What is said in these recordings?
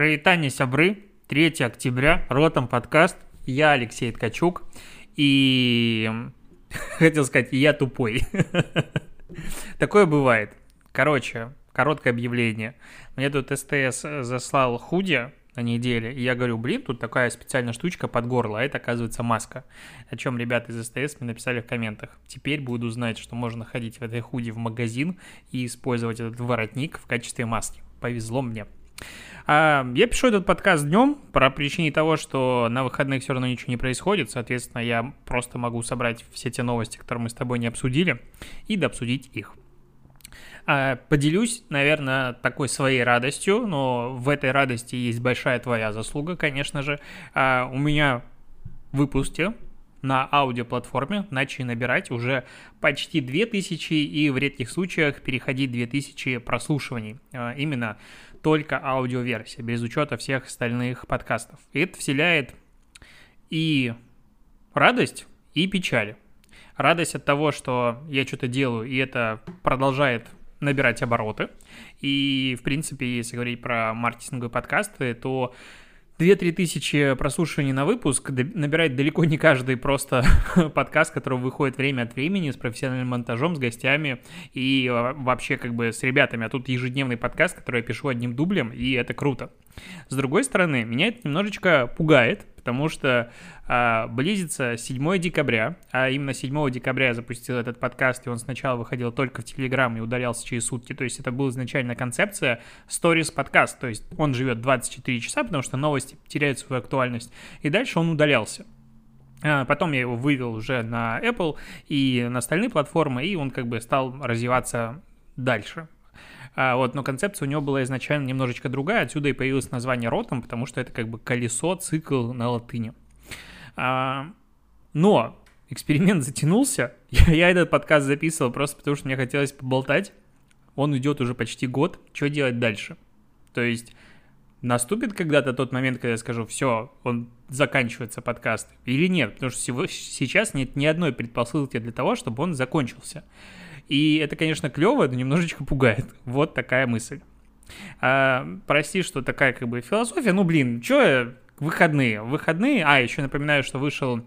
Привитание, сябры. 3 октября, Ротом подкаст. Я Алексей Ткачук. И хотел сказать, я тупой. Такое бывает. Короче, короткое объявление. Мне тут СТС заслал худи на неделе, и я говорю, блин, тут такая специальная штучка под горло, а это, оказывается, маска. О чем ребята из СТС мне написали в комментах. Теперь буду знать, что можно ходить в этой худи в магазин и использовать этот воротник в качестве маски. Повезло мне. А, я пишу этот подкаст днем по причине того, что на выходных все равно ничего не происходит. Соответственно, я просто могу собрать все те новости, которые мы с тобой не обсудили, и дообсудить их. А, поделюсь, наверное, такой своей радостью, но в этой радости есть большая твоя заслуга, конечно же. А, у меня в выпуске на аудиоплатформе начали набирать уже почти 2000 и в редких случаях переходить 2000 прослушиваний. Именно только аудиоверсия, без учета всех остальных подкастов. И это вселяет и радость, и печаль. Радость от того, что я что-то делаю, и это продолжает набирать обороты. И, в принципе, если говорить про маркетинговые подкасты, то 2-3 тысячи прослушиваний на выпуск набирает далеко не каждый просто подкаст, который выходит время от времени с профессиональным монтажом, с гостями и а, вообще как бы с ребятами. А тут ежедневный подкаст, который я пишу одним дублем, и это круто. С другой стороны, меня это немножечко пугает, потому что а, близится 7 декабря, а именно 7 декабря я запустил этот подкаст, и он сначала выходил только в Телеграм и удалялся через сутки, то есть это была изначально концепция Stories подкаст, то есть он живет 24 часа, потому что новости теряют свою актуальность, и дальше он удалялся. А, потом я его вывел уже на Apple и на остальные платформы, и он как бы стал развиваться дальше. А, вот, но концепция у него была изначально немножечко другая, отсюда и появилось название ротом, потому что это как бы колесо, цикл на латыни. А, но эксперимент затянулся, я, я этот подкаст записывал просто потому, что мне хотелось поболтать, он идет уже почти год, что делать дальше? То есть наступит когда-то тот момент, когда я скажу, все, он заканчивается подкаст, или нет, потому что сейчас нет ни одной предпосылки для того, чтобы он закончился. И это, конечно, клево, но немножечко пугает. Вот такая мысль. А, прости, что такая как бы философия. Ну, блин, что выходные? Выходные. А, еще напоминаю, что вышел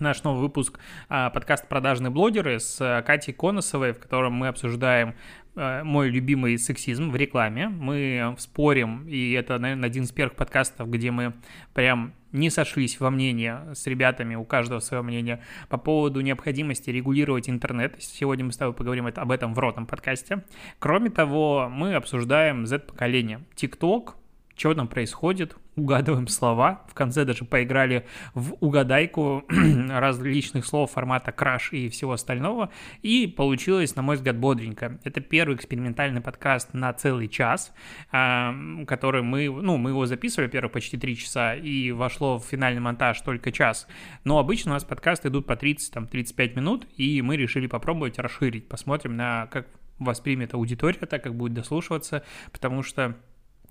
наш новый выпуск а, подкаст «Продажные блогеры» с Катей Коносовой, в котором мы обсуждаем мой любимый сексизм в рекламе. Мы спорим, и это, наверное, один из первых подкастов, где мы прям не сошлись во мнении с ребятами, у каждого свое мнение, по поводу необходимости регулировать интернет. Сегодня мы с тобой поговорим об этом в ротном подкасте. Кроме того, мы обсуждаем Z-поколение. TikTok, что там происходит, угадываем слова. В конце даже поиграли в угадайку различных слов формата краш и всего остального. И получилось, на мой взгляд, бодренько. Это первый экспериментальный подкаст на целый час, который мы, ну, мы его записывали, первых почти три часа, и вошло в финальный монтаж только час. Но обычно у нас подкасты идут по 30-35 минут, и мы решили попробовать расширить. Посмотрим на как воспримет аудитория, так как будет дослушиваться, потому что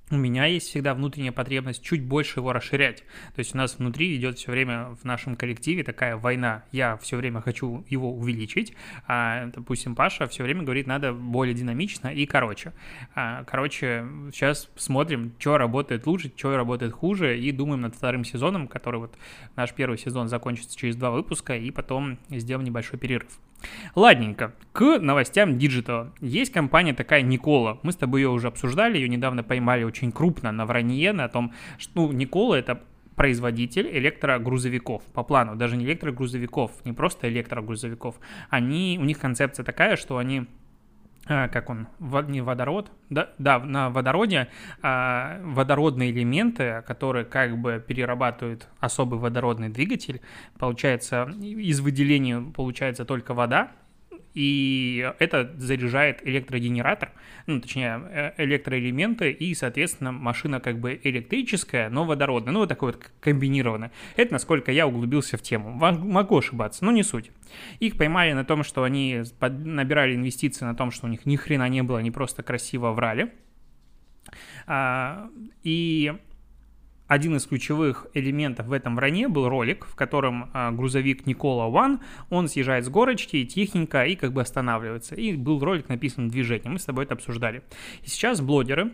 у меня есть всегда внутренняя потребность чуть больше его расширять. То есть у нас внутри идет все время в нашем коллективе такая война. Я все время хочу его увеличить, а, допустим, Паша все время говорит, надо более динамично и короче. А, короче, сейчас смотрим, что работает лучше, что работает хуже, и думаем над вторым сезоном, который вот наш первый сезон закончится через два выпуска, и потом сделаем небольшой перерыв. Ладненько, к новостям диджитала. Есть компания такая Nikola. Мы с тобой ее уже обсуждали, ее недавно поймали очень крупно на вранье, на том, что ну, Nikola это производитель электрогрузовиков по плану, даже не электрогрузовиков, не просто электрогрузовиков. Они, у них концепция такая, что они как он, не водород, да, да на водороде а, водородные элементы, которые как бы перерабатывают особый водородный двигатель, получается, из выделения получается только вода, и это заряжает электрогенератор, ну, точнее, э, электроэлементы, и, соответственно, машина как бы электрическая, но водородная, ну, вот такой вот комбинированная. Это насколько я углубился в тему. Могу ошибаться, но не суть. Их поймали на том, что они набирали инвестиции на том, что у них ни хрена не было, они просто красиво врали. А, и один из ключевых элементов в этом вранье был ролик, в котором а, грузовик Никола Ван, он съезжает с горочки тихенько и как бы останавливается. И был ролик написан движением, мы с тобой это обсуждали. И сейчас блогеры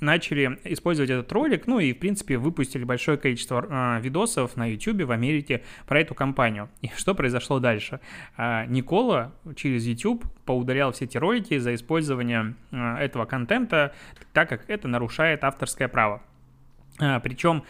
начали использовать этот ролик, ну и, в принципе, выпустили большое количество э, видосов на YouTube в Америке про эту компанию. И что произошло дальше? Э, Никола через YouTube поудалял все эти ролики за использование э, этого контента, так как это нарушает авторское право. Э, причем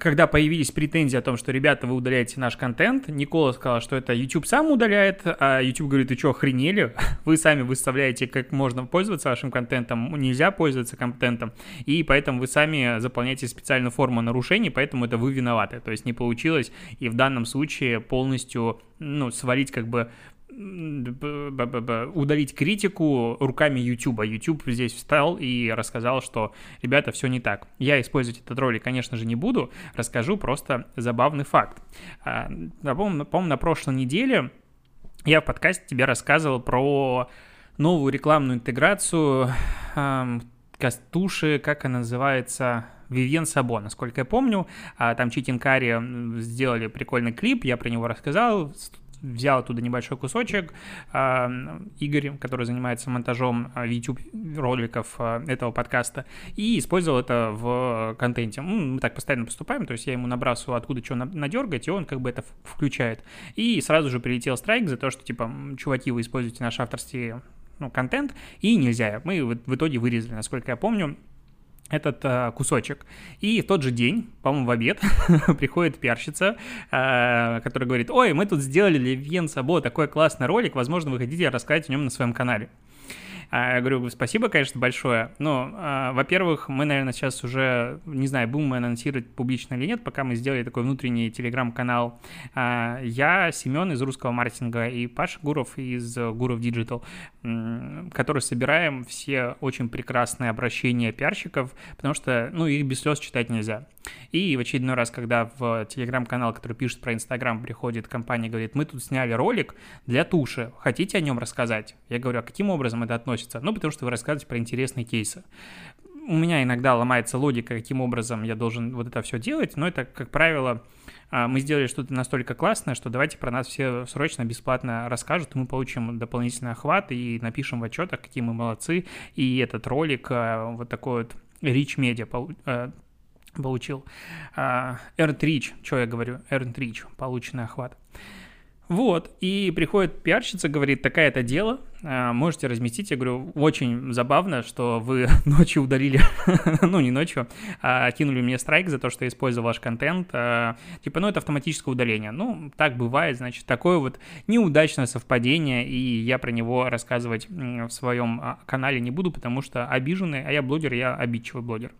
когда появились претензии о том, что, ребята, вы удаляете наш контент, Никола сказал, что это YouTube сам удаляет, а YouTube говорит, ты что, охренели? Вы сами выставляете, как можно пользоваться вашим контентом, нельзя пользоваться контентом, и поэтому вы сами заполняете специальную форму нарушений, поэтому это вы виноваты. То есть не получилось, и в данном случае полностью ну, свалить как бы удалить критику руками YouTube. YouTube здесь встал и рассказал, что, ребята, все не так. Я использовать этот ролик, конечно же, не буду, расскажу просто забавный факт. А, помню, на прошлой неделе я в подкасте тебе рассказывал про новую рекламную интеграцию Кастуши, как она называется, Вивьен Сабо, насколько я помню. А, там Читинкари сделали прикольный клип, я про него рассказал, взял оттуда небольшой кусочек. А, Игорь, который занимается монтажом а, YouTube роликов а, этого подкаста, и использовал это в контенте. Мы так постоянно поступаем, то есть я ему набрасываю, откуда что надергать, и он как бы это включает. И сразу же прилетел страйк за то, что, типа, чуваки, вы используете наш авторский ну, контент, и нельзя. Мы в итоге вырезали, насколько я помню, этот э, кусочек. И в тот же день, по-моему, в обед, приходит пиарщица, э, которая говорит, ой, мы тут сделали для Вен Сабо такой классный ролик, возможно, вы хотите рассказать о нем на своем канале. А, я говорю, спасибо, конечно, большое. Но, а, во-первых, мы, наверное, сейчас уже, не знаю, будем мы анонсировать публично или нет, пока мы сделали такой внутренний телеграм-канал. А, я, Семен из русского маркетинга и Паша Гуров из Гуров Digital, который собираем все очень прекрасные обращения пиарщиков, потому что, ну, их без слез читать нельзя. И в очередной раз, когда в телеграм-канал, который пишет про Инстаграм, приходит компания и говорит, мы тут сняли ролик для туши, хотите о нем рассказать? Я говорю, а каким образом это относится? Ну, потому что вы рассказываете про интересные кейсы. У меня иногда ломается логика, каким образом я должен вот это все делать, но это, как правило, а, мы сделали что-то настолько классное, что давайте про нас все срочно, бесплатно расскажут, и мы получим дополнительный охват и напишем в отчетах, какие мы молодцы, и этот ролик, а, вот такой вот Rich Media а, получил. Earned Reach, что я говорю? Earned Reach, полученный охват. Вот, и приходит пиарщица, говорит, такая-то дело, а, можете разместить. Я говорю, очень забавно, что вы ночью удалили, ну, не ночью, а кинули мне страйк за то, что я использовал ваш контент. А, типа, ну, это автоматическое удаление. Ну, так бывает, значит, такое вот неудачное совпадение, и я про него рассказывать в своем а, канале не буду, потому что обиженный, а я блогер, я обидчивый блогер.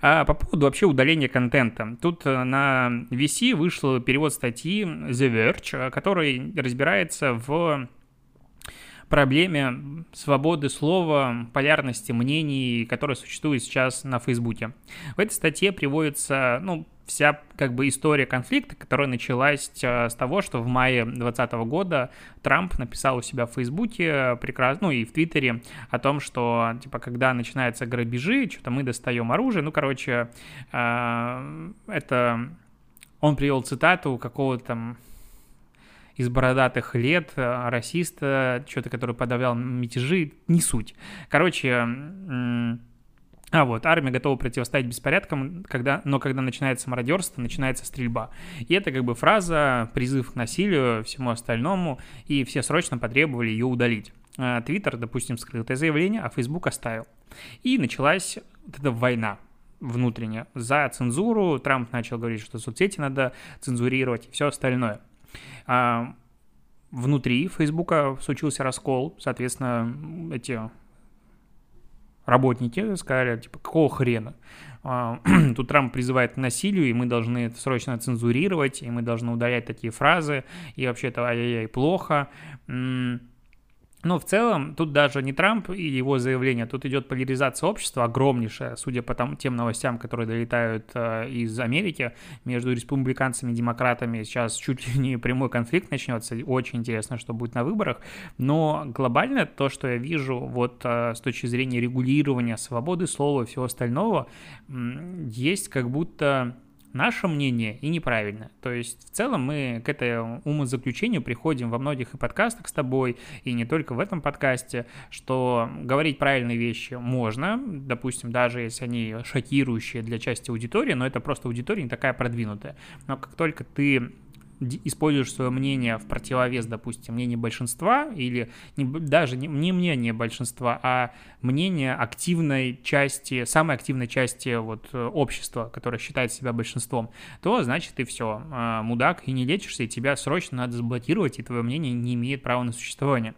А по поводу вообще удаления контента. Тут э, на VC вышел перевод статьи The Verge, который разбирается в проблеме свободы слова, полярности мнений, которая существует сейчас на Фейсбуке. В этой статье приводится, ну, вся как бы история конфликта, которая началась э, с того, что в мае 2020 года Трамп написал у себя в Фейсбуке прекрасно, ну и в Твиттере о том, что типа когда начинаются грабежи, что-то мы достаем оружие, ну короче, э, это он привел цитату какого-то там из бородатых лет, э, расиста, что-то, который подавлял мятежи, не суть. Короче, а вот, армия готова противостоять беспорядкам, когда, но когда начинается мародерство, начинается стрельба. И это как бы фраза, призыв к насилию, всему остальному, и все срочно потребовали ее удалить. А, Твиттер, допустим, скрыл это заявление, а Фейсбук оставил. И началась вот эта война внутренняя за цензуру. Трамп начал говорить, что соцсети надо цензурировать и все остальное. А, внутри Фейсбука случился раскол, соответственно, эти работники сказали, типа, какого хрена? А, тут Трамп призывает к насилию, и мы должны это срочно цензурировать, и мы должны удалять такие фразы, и вообще это ай-яй-яй плохо. Но в целом тут даже не Трамп и его заявление, тут идет поляризация общества огромнейшая, судя по там, тем новостям, которые долетают э, из Америки, между республиканцами и демократами. Сейчас чуть ли не прямой конфликт начнется, очень интересно, что будет на выборах, но глобально то, что я вижу вот э, с точки зрения регулирования свободы слова и всего остального, есть как будто наше мнение и неправильное. То есть в целом мы к этому умозаключению приходим во многих и подкастах с тобой, и не только в этом подкасте, что говорить правильные вещи можно, допустим, даже если они шокирующие для части аудитории, но это просто аудитория не такая продвинутая. Но как только ты используешь свое мнение в противовес, допустим, мнению большинства, или не, даже не, не мнение большинства, а мнение активной части, самой активной части вот, общества, которое считает себя большинством, то значит ты все, а, мудак, и не лечишься, и тебя срочно надо заблокировать, и твое мнение не имеет права на существование.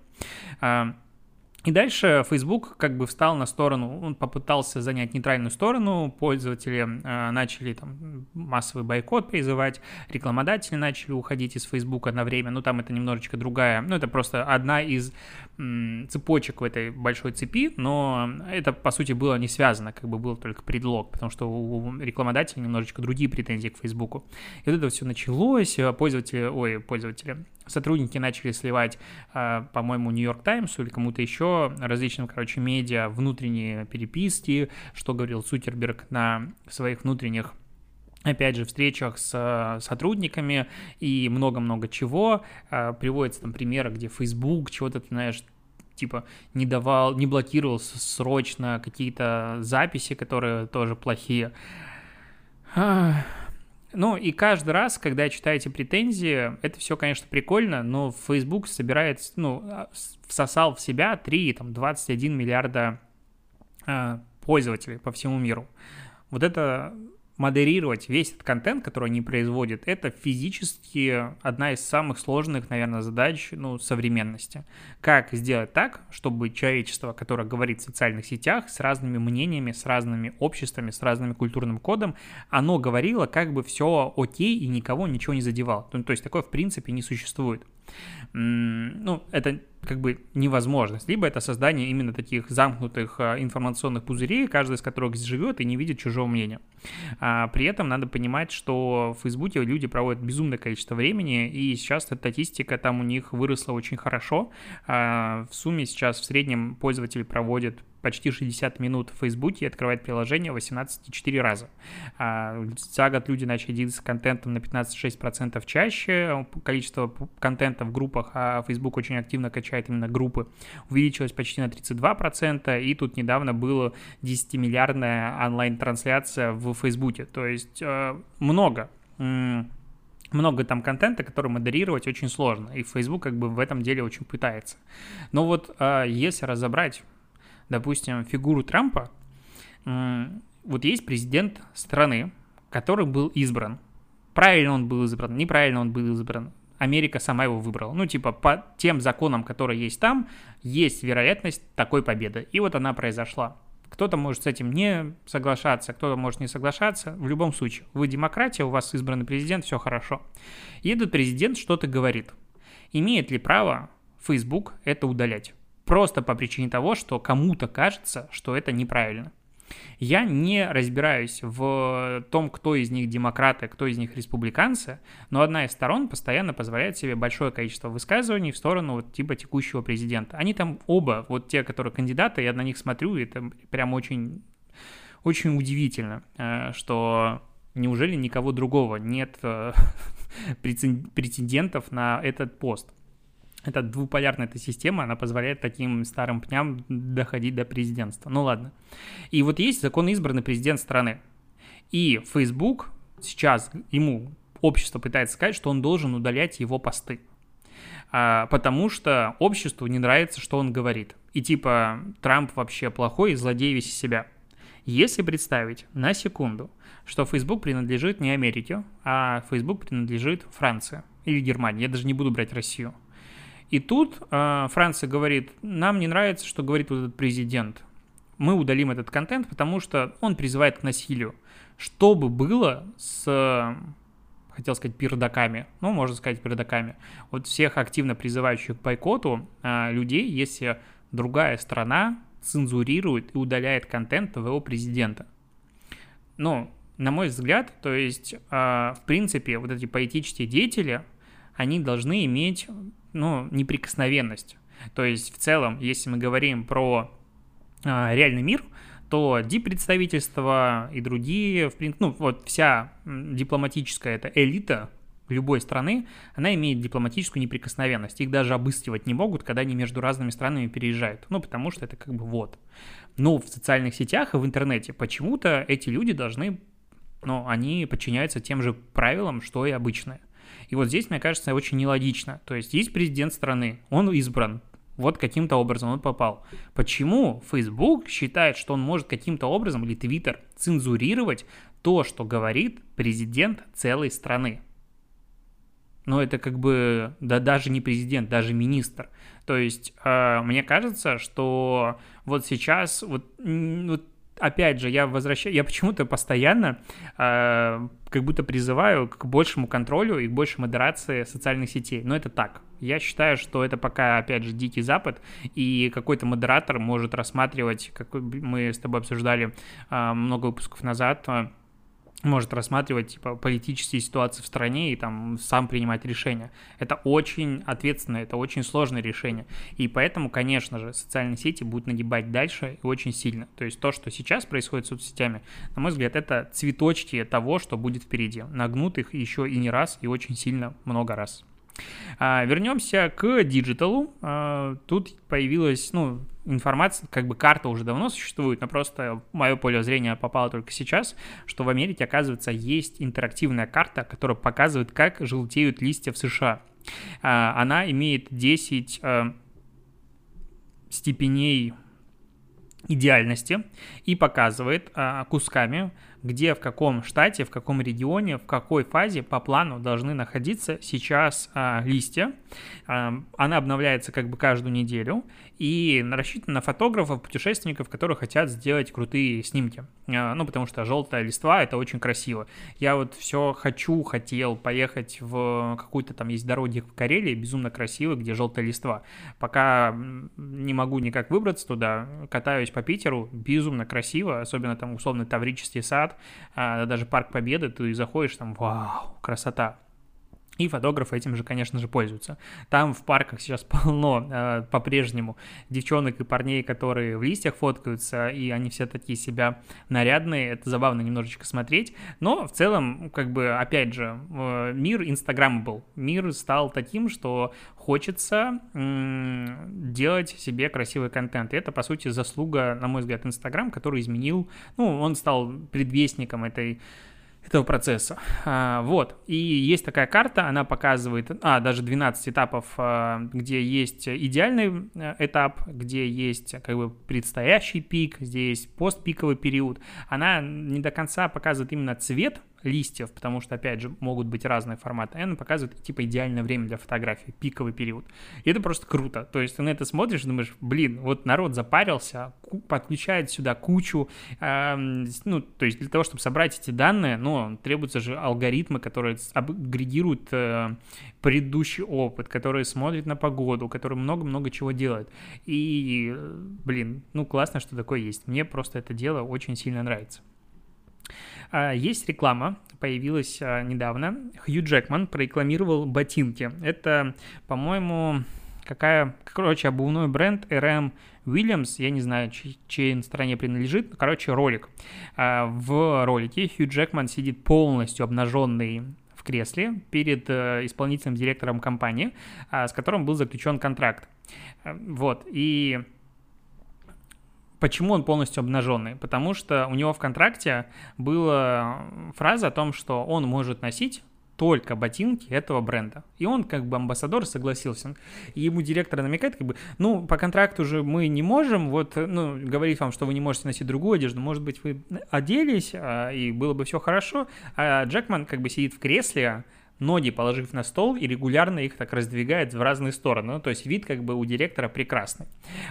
И дальше Facebook как бы встал на сторону, он попытался занять нейтральную сторону, пользователи э, начали там массовый бойкот призывать, рекламодатели начали уходить из Facebook на время, ну там это немножечко другая, ну это просто одна из м, цепочек в этой большой цепи, но это по сути было не связано, как бы был только предлог, потому что у рекламодателей немножечко другие претензии к Facebook. И вот это все началось, пользователи, ой, пользователи, сотрудники начали сливать, э, по-моему, Нью-Йорк Таймс или кому-то еще различным, короче, медиа внутренние переписки, что говорил Сутерберг на своих внутренних опять же, встречах с сотрудниками и много-много чего. Э, приводятся там примеры, где Facebook чего-то, ты знаешь, типа не давал, не блокировал срочно какие-то записи, которые тоже плохие. Ну и каждый раз, когда читаете претензии, это все, конечно, прикольно, но Facebook собирает, ну, а, всосал в себя 3, там, 21 миллиарда э, пользователей по всему миру. Вот это модерировать весь этот контент, который они производят, это физически одна из самых сложных, наверное, задач ну, современности. Как сделать так, чтобы человечество, которое говорит в социальных сетях с разными мнениями, с разными обществами, с разным культурным кодом, оно говорило, как бы все окей и никого ничего не задевало. То, то есть такое в принципе не существует. Ну, это как бы невозможность. Либо это создание именно таких замкнутых а, информационных пузырей, каждый из которых живет и не видит чужого мнения. А при этом надо понимать, что в Фейсбуке люди проводят безумное количество времени, и сейчас статистика там у них выросла очень хорошо. А в сумме сейчас в среднем пользователь проводит почти 60 минут в Фейсбуке и открывает приложение 18,4 раза. А за год люди начали делиться контентом на 15-6% чаще, количество контента в группах, а Facebook очень активно качает именно группы, увеличилось почти на 32%, и тут недавно было 10-миллиардная онлайн-трансляция в Фейсбуке, то есть э, много много там контента, который модерировать очень сложно, и Facebook как бы в этом деле очень пытается. Но вот э, если разобрать допустим, фигуру Трампа, вот есть президент страны, который был избран. Правильно он был избран, неправильно он был избран. Америка сама его выбрала. Ну, типа, по тем законам, которые есть там, есть вероятность такой победы. И вот она произошла. Кто-то может с этим не соглашаться, кто-то может не соглашаться. В любом случае, вы демократия, у вас избранный президент, все хорошо. И президент что-то говорит. Имеет ли право Facebook это удалять? Просто по причине того, что кому-то кажется, что это неправильно. Я не разбираюсь в том, кто из них демократы, кто из них республиканцы, но одна из сторон постоянно позволяет себе большое количество высказываний в сторону вот типа текущего президента. Они там оба, вот те, которые кандидаты, я на них смотрю, и это прям очень, очень удивительно, э, что неужели никого другого нет э, претендентов на этот пост эта двуполярная эта система, она позволяет таким старым пням доходить до президентства. Ну ладно. И вот есть закон избранный президент страны. И Facebook сейчас ему общество пытается сказать, что он должен удалять его посты. А, потому что обществу не нравится, что он говорит. И типа Трамп вообще плохой и злодей весь из себя. Если представить на секунду, что Facebook принадлежит не Америке, а Facebook принадлежит Франции или Германии, я даже не буду брать Россию – и тут э, Франция говорит, нам не нравится, что говорит вот этот президент. Мы удалим этот контент, потому что он призывает к насилию. Что бы было с, хотел сказать, пердаками, ну, можно сказать, пердаками, вот всех активно призывающих к бойкоту э, людей, если другая страна цензурирует и удаляет контент твоего президента. Ну, на мой взгляд, то есть, э, в принципе, вот эти политические деятели, они должны иметь ну, неприкосновенность. То есть в целом, если мы говорим про а, реальный мир, что дипредставительство и другие, в принципе, ну, вот вся дипломатическая эта элита любой страны, она имеет дипломатическую неприкосновенность. Их даже обыскивать не могут, когда они между разными странами переезжают. Ну, потому что это как бы вот. Но в социальных сетях и в интернете почему-то эти люди должны, ну, они подчиняются тем же правилам, что и обычные. И вот здесь, мне кажется, очень нелогично. То есть есть президент страны, он избран, вот каким-то образом он попал. Почему Facebook считает, что он может каким-то образом, или Twitter, цензурировать то, что говорит президент целой страны? Но это как бы, да даже не президент, даже министр. То есть, э, мне кажется, что вот сейчас, вот, вот опять же, я возвращаю, я почему-то постоянно э, как будто призываю к большему контролю и к большей модерации социальных сетей. Но это так. Я считаю, что это пока, опять же, дикий запад, и какой-то модератор может рассматривать, как мы с тобой обсуждали э, много выпусков назад, э, может рассматривать типа политические ситуации в стране и там сам принимать решения. Это очень ответственное, это очень сложное решение. И поэтому, конечно же, социальные сети будут нагибать дальше и очень сильно. То есть то, что сейчас происходит с соцсетями, на мой взгляд, это цветочки того, что будет впереди. Нагнут их еще и не раз, и очень сильно много раз. А, вернемся к диджиталу. А, тут появилась, ну, информация, как бы карта уже давно существует, но просто мое поле зрения попало только сейчас, что в Америке, оказывается, есть интерактивная карта, которая показывает, как желтеют листья в США. А, она имеет 10 а, степеней идеальности и показывает а, кусками, где, в каком штате, в каком регионе, в какой фазе по плану должны находиться сейчас а, листья. А, она обновляется как бы каждую неделю и рассчитана на фотографов, путешественников, которые хотят сделать крутые снимки. А, ну, потому что желтая листва — это очень красиво. Я вот все хочу, хотел поехать в какую-то там есть дороги в Карелии, безумно красивый, где желтая листва. Пока не могу никак выбраться туда, катаюсь по Питеру, безумно красиво, особенно там условно Таврический сад, а, даже Парк Победы, ты заходишь, там, вау, красота. И фотографы этим же, конечно же, пользуются. Там в парках сейчас полно э, по-прежнему девчонок и парней, которые в листьях фоткаются, и они все такие себя нарядные. Это забавно немножечко смотреть. Но в целом, как бы, опять же, э, мир Инстаграма был. Мир стал таким, что хочется м- делать себе красивый контент. И это, по сути, заслуга, на мой взгляд, Инстаграм, который изменил, ну, он стал предвестником этой этого процесса. А, вот, и есть такая карта, она показывает, а, даже 12 этапов, а, где есть идеальный э, этап, где есть как бы предстоящий пик, где есть постпиковый период. Она не до конца показывает именно цвет листьев, потому что, опять же, могут быть разные форматы. Она показывает, типа, идеальное время для фотографии, пиковый период. И это просто круто. То есть ты на это смотришь и думаешь, блин, вот народ запарился, подключает сюда кучу, э, ну, то есть для того, чтобы собрать эти данные, ну, требуются же алгоритмы, которые агрегируют э, предыдущий опыт, которые смотрят на погоду, которые много-много чего делают. И, блин, ну, классно, что такое есть. Мне просто это дело очень сильно нравится. А, есть реклама, появилась а, недавно. Хью Джекман прорекламировал ботинки. Это, по-моему, какая, короче, обувной бренд RM Williams, я не знаю, чьей, стране принадлежит, короче, ролик. А, в ролике Хью Джекман сидит полностью обнаженный в кресле перед э, исполнительным директором компании, с которым был заключен контракт. Вот, и Почему он полностью обнаженный? Потому что у него в контракте была фраза о том, что он может носить только ботинки этого бренда. И он, как бы амбассадор, согласился. И ему директор намекает, как бы, ну, по контракту же мы не можем, вот, ну, говорить вам, что вы не можете носить другую одежду, может быть, вы оделись, а, и было бы все хорошо. А Джекман, как бы, сидит в кресле, ноги положив на стол и регулярно их так раздвигает в разные стороны. Ну, то есть вид как бы у директора прекрасный.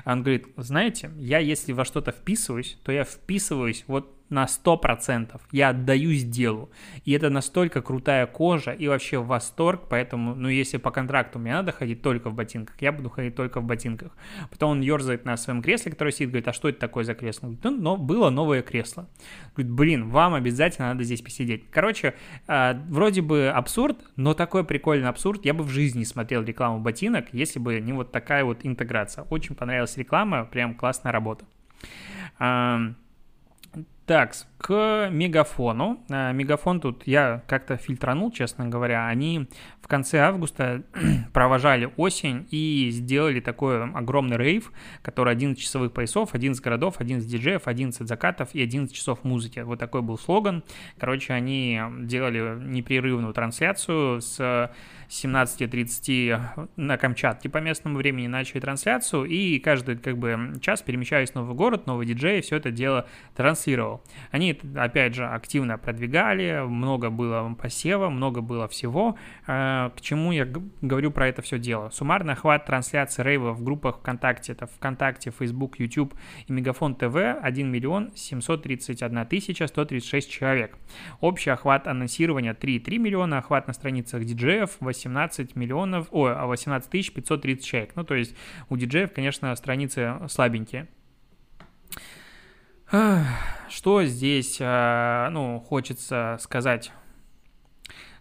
Он говорит, знаете, я если во что-то вписываюсь, то я вписываюсь вот на 100%. Я отдаюсь делу. И это настолько крутая кожа и вообще восторг, поэтому, ну, если по контракту мне надо ходить только в ботинках, я буду ходить только в ботинках. Потом он ерзает на своем кресле, которое сидит, говорит, а что это такое за кресло? Говорит, ну, но было новое кресло. Говорит, блин, вам обязательно надо здесь посидеть. Короче, э, вроде бы абсурд, но такой прикольный абсурд. Я бы в жизни смотрел рекламу ботинок, если бы не вот такая вот интеграция. Очень понравилась реклама, прям классная работа. Так, к Мегафону. А, Мегафон тут я как-то фильтранул, честно говоря. Они в конце августа провожали осень и сделали такой огромный рейв, который 11 часовых поясов, 11 городов, 11 диджеев, 11 закатов и 11 часов музыки. Вот такой был слоган. Короче, они делали непрерывную трансляцию с 17.30 на Камчатке по местному времени начали трансляцию, и каждый как бы час, перемещаясь в новый город, новый диджей, все это дело транслировал. Они, опять же, активно продвигали, много было посева, много было всего. Э, к чему я говорю про это все дело? Суммарный охват трансляции рейва в группах ВКонтакте, это ВКонтакте, Facebook, YouTube и Мегафон ТВ 1 миллион 731 тысяча 136 человек. Общий охват анонсирования 3,3 миллиона, охват на страницах диджеев 18 миллионов, ой, 18 тысяч 530 человек. Ну, то есть у диджеев, конечно, страницы слабенькие. Что здесь, а, ну, хочется сказать?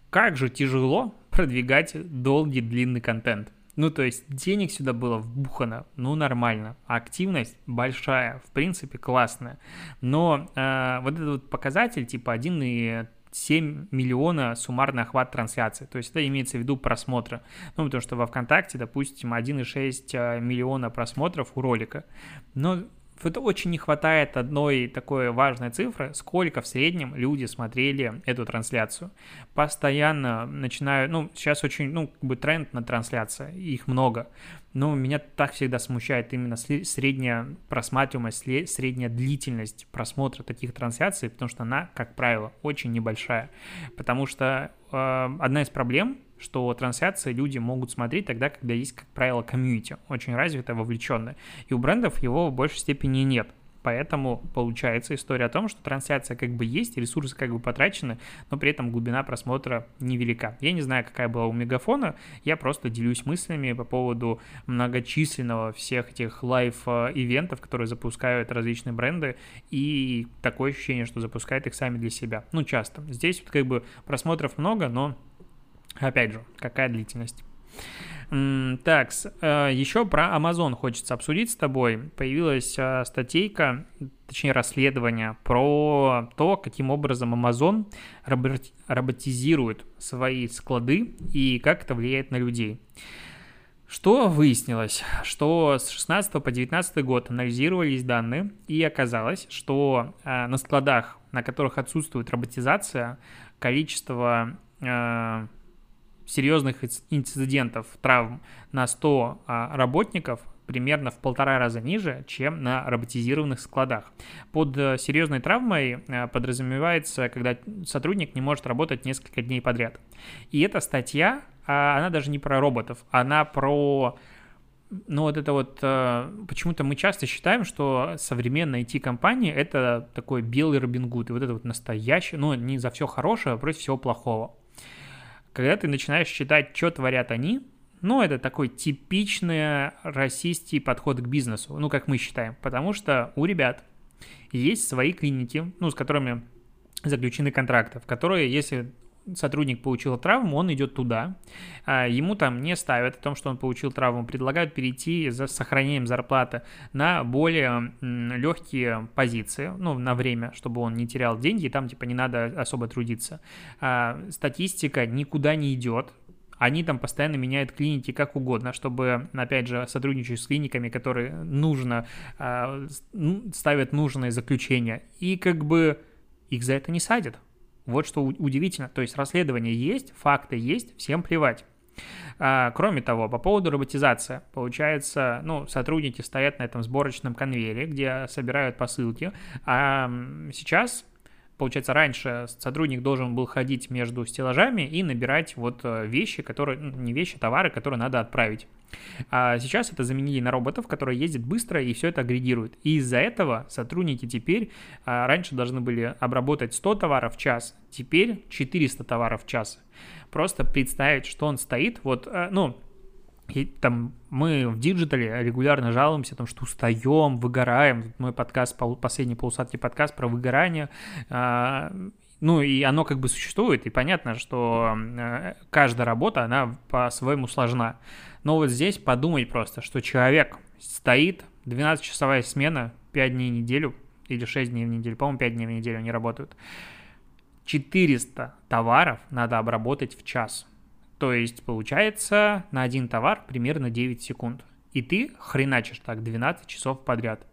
Как же тяжело продвигать долгий длинный контент. Ну, то есть денег сюда было вбухано, ну, нормально. Активность большая, в принципе, классная. Но э, вот этот вот показатель, типа 1 7 миллиона суммарный охват трансляции. То есть это имеется в виду просмотра. Ну, потому что во ВКонтакте, допустим, 1,6 а, миллиона просмотров у ролика. Но это очень не хватает одной такой важной цифры, сколько в среднем люди смотрели эту трансляцию. Постоянно начинаю, ну, сейчас очень, ну, как бы тренд на трансляции, их много, но меня так всегда смущает именно средняя просматриваемость, средняя длительность просмотра таких трансляций, потому что она, как правило, очень небольшая. Потому что э, одна из проблем что трансляции люди могут смотреть тогда, когда есть, как правило, комьюнити, очень развитое, вовлеченное. И у брендов его в большей степени нет. Поэтому получается история о том, что трансляция как бы есть, ресурсы как бы потрачены, но при этом глубина просмотра невелика. Я не знаю, какая была у Мегафона, я просто делюсь мыслями по поводу многочисленного всех этих live event ов, которые запускают различные бренды, и такое ощущение, что запускают их сами для себя. Ну, часто. Здесь вот как бы просмотров много, но Опять же, какая длительность? Так, э, еще про Amazon хочется обсудить с тобой. Появилась э, статейка, точнее расследование про то, каким образом Amazon роботизирует свои склады и как это влияет на людей. Что выяснилось? Что с 16 по 19 год анализировались данные, и оказалось, что э, на складах, на которых отсутствует роботизация, количество серьезных инцидентов, травм на 100 а, работников примерно в полтора раза ниже, чем на роботизированных складах. Под э, серьезной травмой э, подразумевается, когда сотрудник не может работать несколько дней подряд. И эта статья, а, она даже не про роботов, она про ну вот это вот, э, почему-то мы часто считаем, что современная IT-компания это такой белый Робин Гуд, и вот это вот настоящее, ну не за все хорошее, а против всего плохого когда ты начинаешь читать, что творят они, ну, это такой типичный расистский подход к бизнесу, ну, как мы считаем, потому что у ребят есть свои клиники, ну, с которыми заключены контракты, в которые, если сотрудник получил травму, он идет туда, а, ему там не ставят о том, что он получил травму, предлагают перейти за сохранением зарплаты на более легкие позиции, ну, на время, чтобы он не терял деньги, и там, типа, не надо особо трудиться. А, статистика никуда не идет, они там постоянно меняют клиники как угодно, чтобы, опять же, сотрудничать с клиниками, которые нужно, а, ставят нужные заключения, и как бы их за это не садят. Вот что удивительно. То есть расследование есть, факты есть, всем плевать. А, кроме того, по поводу роботизации, получается, ну, сотрудники стоят на этом сборочном конвейере, где собирают посылки, а сейчас Получается, раньше сотрудник должен был ходить между стеллажами и набирать вот э, вещи, которые, ну, не вещи, товары, которые надо отправить. А сейчас это заменили на роботов, которые ездят быстро и все это агрегируют. И из-за этого сотрудники теперь а, раньше должны были обработать 100 товаров в час, теперь 400 товаров в час. Просто представить, что он стоит, вот, э, ну, и там мы в диджитале регулярно жалуемся, том, что устаем, выгораем. Мой подкаст, последний Полусладкий подкаст про выгорание. А, ну и оно как бы существует, и понятно, что э, каждая работа, она по-своему сложна. Но вот здесь подумать просто, что человек стоит, 12-часовая смена, 5 дней в неделю, или 6 дней в неделю, по-моему, 5 дней в неделю они работают. 400 товаров надо обработать в час. То есть получается на один товар примерно 9 секунд. И ты хреначишь так 12 часов подряд.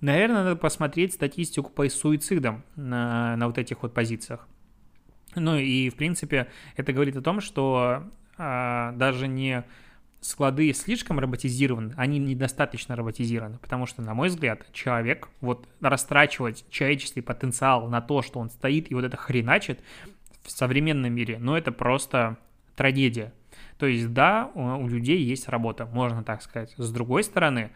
Наверное, надо посмотреть статистику по суицидам на, на вот этих вот позициях. Ну и, в принципе, это говорит о том, что а, даже не склады слишком роботизированы, они недостаточно роботизированы, потому что, на мой взгляд, человек, вот растрачивать человеческий потенциал на то, что он стоит и вот это хреначит, в современном мире, но это просто трагедия. То есть, да, у людей есть работа, можно так сказать. С другой стороны,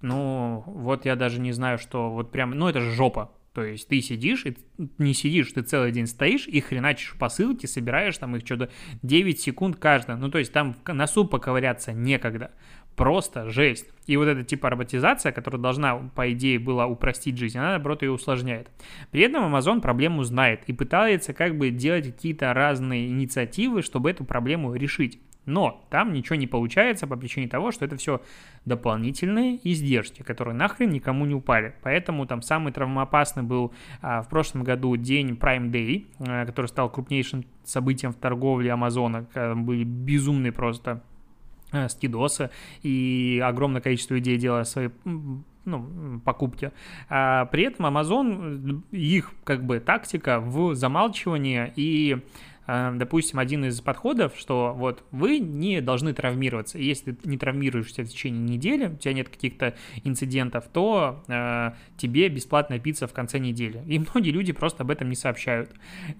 ну, вот я даже не знаю, что вот прям, ну, это же жопа. То есть ты сидишь, и не сидишь, ты целый день стоишь и хреначишь посылки, собираешь там их что-то 9 секунд каждая. Ну, то есть там в носу поковыряться некогда. Просто жесть. И вот эта типа роботизация, которая должна, по идее, была упростить жизнь, она, наоборот, ее усложняет. При этом Amazon проблему знает и пытается как бы делать какие-то разные инициативы, чтобы эту проблему решить. Но там ничего не получается по причине того, что это все дополнительные издержки, которые нахрен никому не упали. Поэтому там самый травмоопасный был а, в прошлом году день Prime Day, а, который стал крупнейшим событием в торговле Амазона. Были безумные просто Э, скидосы, и огромное количество людей делая свои ну, покупки. А при этом Amazon, их как бы тактика в замалчивании и Э, допустим, один из подходов, что вот вы не должны травмироваться. Если ты не травмируешься в течение недели, у тебя нет каких-то инцидентов, то э, тебе бесплатная пицца в конце недели. И многие люди просто об этом не сообщают.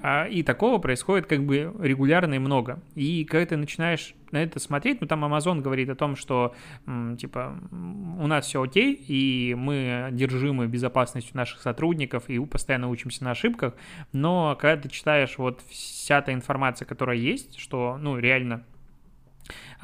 Э, и такого происходит как бы регулярно и много. И когда ты начинаешь на это смотреть, ну там Amazon говорит о том, что типа у нас все окей, и мы держимы безопасностью наших сотрудников, и постоянно учимся на ошибках, но когда ты читаешь вот вся та информация, которая есть, что, ну, реально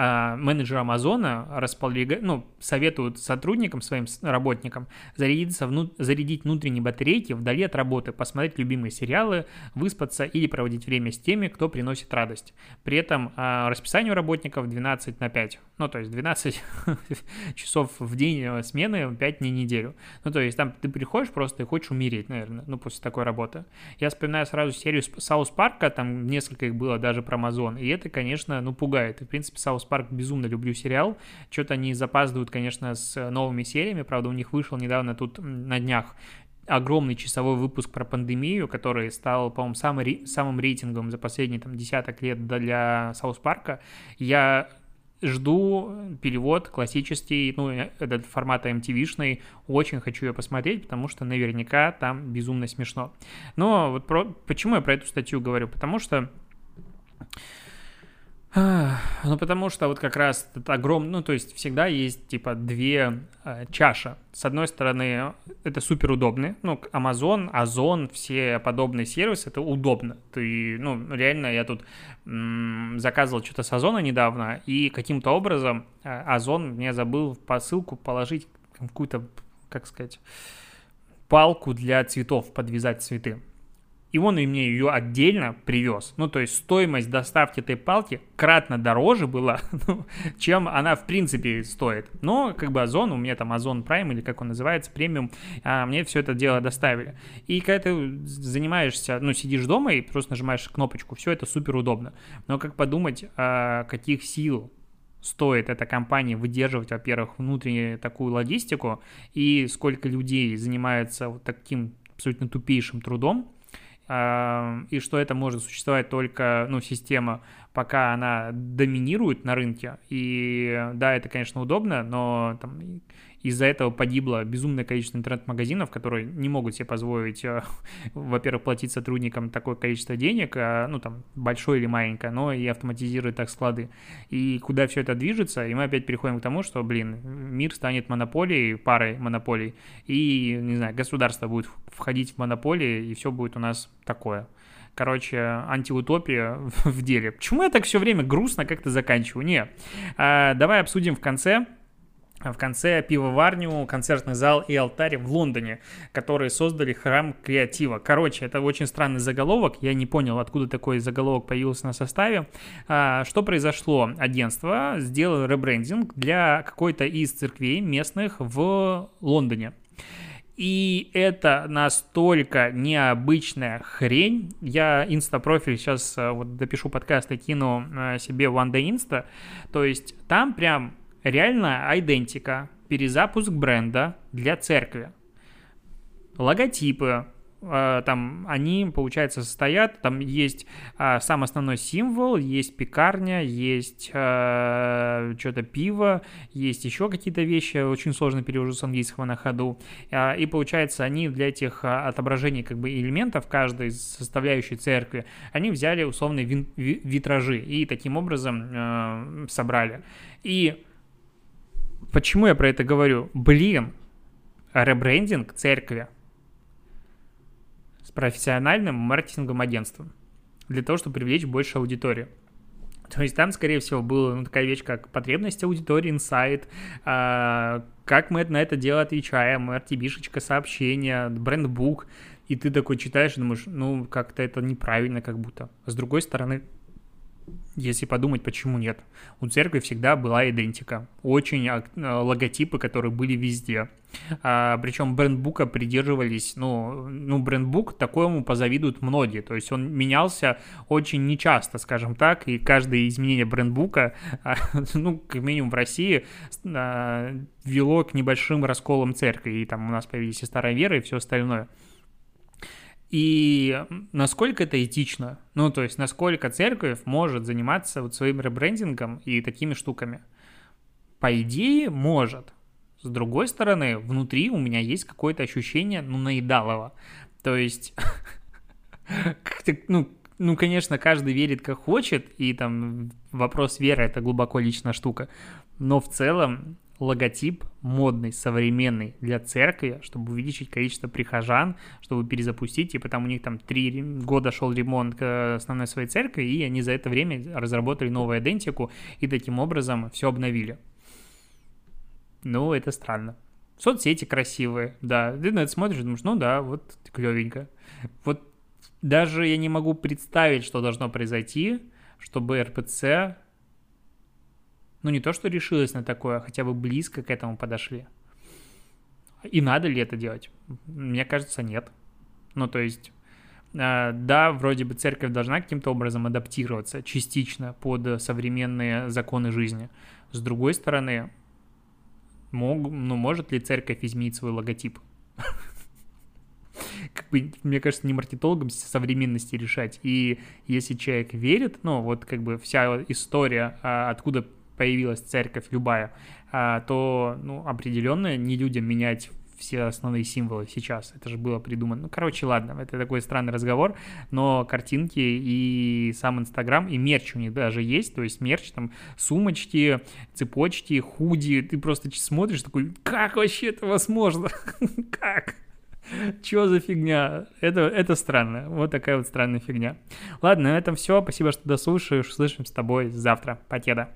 а, менеджер Амазона располагает, ну, советуют сотрудникам, своим работникам зарядиться вну, зарядить внутренние батарейки вдали от работы, посмотреть любимые сериалы, выспаться или проводить время с теми, кто приносит радость. При этом а, расписание у работников 12 на 5, ну, то есть 12 часов в день э, смены, 5 дней в неделю. Ну, то есть там ты приходишь просто и хочешь умереть, наверное, ну, после такой работы. Я вспоминаю сразу серию South Park а, там несколько их было даже про Амазон, и это, конечно, ну, пугает. И, в принципе, South Park безумно люблю сериал. Что-то они запаздывают, конечно, с новыми сериями. Правда, у них вышел недавно тут на днях огромный часовой выпуск про пандемию, который стал, по-моему, самый, самым рейтингом за последние там десяток лет для Саус Парка. Я жду перевод классический, ну, этот формат MTV-шный, очень хочу ее посмотреть, потому что наверняка там безумно смешно. Но вот про... почему я про эту статью говорю? Потому что ну, потому что вот как раз это огромный, ну, то есть всегда есть, типа, две э, чаши. С одной стороны, это супер удобно, ну, Amazon, Озон, все подобные сервисы, это удобно. Ты, ну, реально, я тут м- заказывал что-то с Озона недавно, и каким-то образом э, Озон мне забыл посылку положить какую-то, как сказать, палку для цветов, подвязать цветы и он и мне ее отдельно привез. Ну, то есть стоимость доставки этой палки кратно дороже была, ну, чем она в принципе стоит. Но как бы Озон, у меня там Озон Prime или как он называется, премиум, а мне все это дело доставили. И когда ты занимаешься, ну, сидишь дома и просто нажимаешь кнопочку, все это супер удобно. Но как подумать, а, каких сил стоит эта компания выдерживать, во-первых, внутреннюю такую логистику, и сколько людей занимается вот таким абсолютно тупейшим трудом, и что это может существовать только, ну, система, пока она доминирует на рынке. И да, это, конечно, удобно, но там из-за этого погибло безумное количество интернет-магазинов, которые не могут себе позволить, э, во-первых, платить сотрудникам такое количество денег, а, ну, там, большое или маленькое, но и автоматизировать так склады. И куда все это движется, и мы опять переходим к тому, что, блин, мир станет монополией, парой монополий, и, не знаю, государство будет входить в монополии, и все будет у нас такое короче, антиутопия в деле. Почему я так все время грустно как-то заканчиваю? Не. А, давай обсудим в конце в конце пивоварню, концертный зал и алтарь в Лондоне, которые создали храм креатива. Короче, это очень странный заголовок, я не понял, откуда такой заголовок появился на составе. А, что произошло? Агентство сделало ребрендинг для какой-то из церквей местных в Лондоне. И это настолько необычная хрень. Я инста-профиль сейчас э, вот допишу подкаст и кину э, себе в One Day. То есть там прям реально идентика, перезапуск бренда для церкви. Логотипы, э, там они, получается, состоят, там есть э, сам основной символ, есть пекарня, есть э, что-то пиво, есть еще какие-то вещи, очень сложно перевожу с английского на ходу, э, и получается, они для этих отображений как бы элементов каждой составляющей церкви, они взяли условные витражи и таким образом э, собрали. И Почему я про это говорю? Блин, ребрендинг церкви с профессиональным маркетинговым агентством для того, чтобы привлечь больше аудитории. То есть там, скорее всего, была ну, такая вещь, как потребность аудитории, инсайт, а, как мы на это дело отвечаем, RTB-шечка сообщения, брендбук, и ты такой читаешь и думаешь, ну, как-то это неправильно как будто. С другой стороны, если подумать, почему нет. У церкви всегда была идентика. Очень а, логотипы, которые были везде. А, причем брендбука придерживались, ну, ну, брендбук такому позавидуют многие. То есть он менялся очень нечасто, скажем так, и каждое изменение брендбука, а, ну, как минимум в России, а, вело к небольшим расколам церкви. И там у нас появились и старая вера, и все остальное. И насколько это этично? Ну, то есть, насколько церковь может заниматься вот своим ребрендингом и такими штуками? По идее, может. С другой стороны, внутри у меня есть какое-то ощущение, ну, наедалого. То есть, ну, ну, конечно, каждый верит как хочет, и там вопрос веры — это глубоко личная штука. Но в целом логотип модный, современный для церкви, чтобы увеличить количество прихожан, чтобы перезапустить, типа там у них там три года шел ремонт к основной своей церкви, и они за это время разработали новую идентику и таким образом все обновили. Ну, это странно. Соцсети красивые, да. Ты на это смотришь, думаешь, ну да, вот клевенько. Вот даже я не могу представить, что должно произойти, чтобы РПЦ ну, не то, что решилась на такое, а хотя бы близко к этому подошли. И надо ли это делать? Мне кажется, нет. Ну, то есть, э, да, вроде бы церковь должна каким-то образом адаптироваться частично под современные законы жизни. С другой стороны, мог, ну, может ли церковь изменить свой логотип? Как бы, мне кажется, не маркетологам современности решать. И если человек верит, ну, вот как бы вся история, а, откуда появилась церковь любая, а, то, ну, определенно не людям менять все основные символы сейчас. Это же было придумано. Ну, короче, ладно, это такой странный разговор, но картинки и сам Инстаграм, и мерч у них даже есть, то есть мерч, там, сумочки, цепочки, худи, ты просто смотришь такой, как вообще это возможно? Как? Чё за фигня? Это, это странно. Вот такая вот странная фигня. Ладно, на этом все. Спасибо, что дослушаешь. Услышим с тобой завтра. Покеда.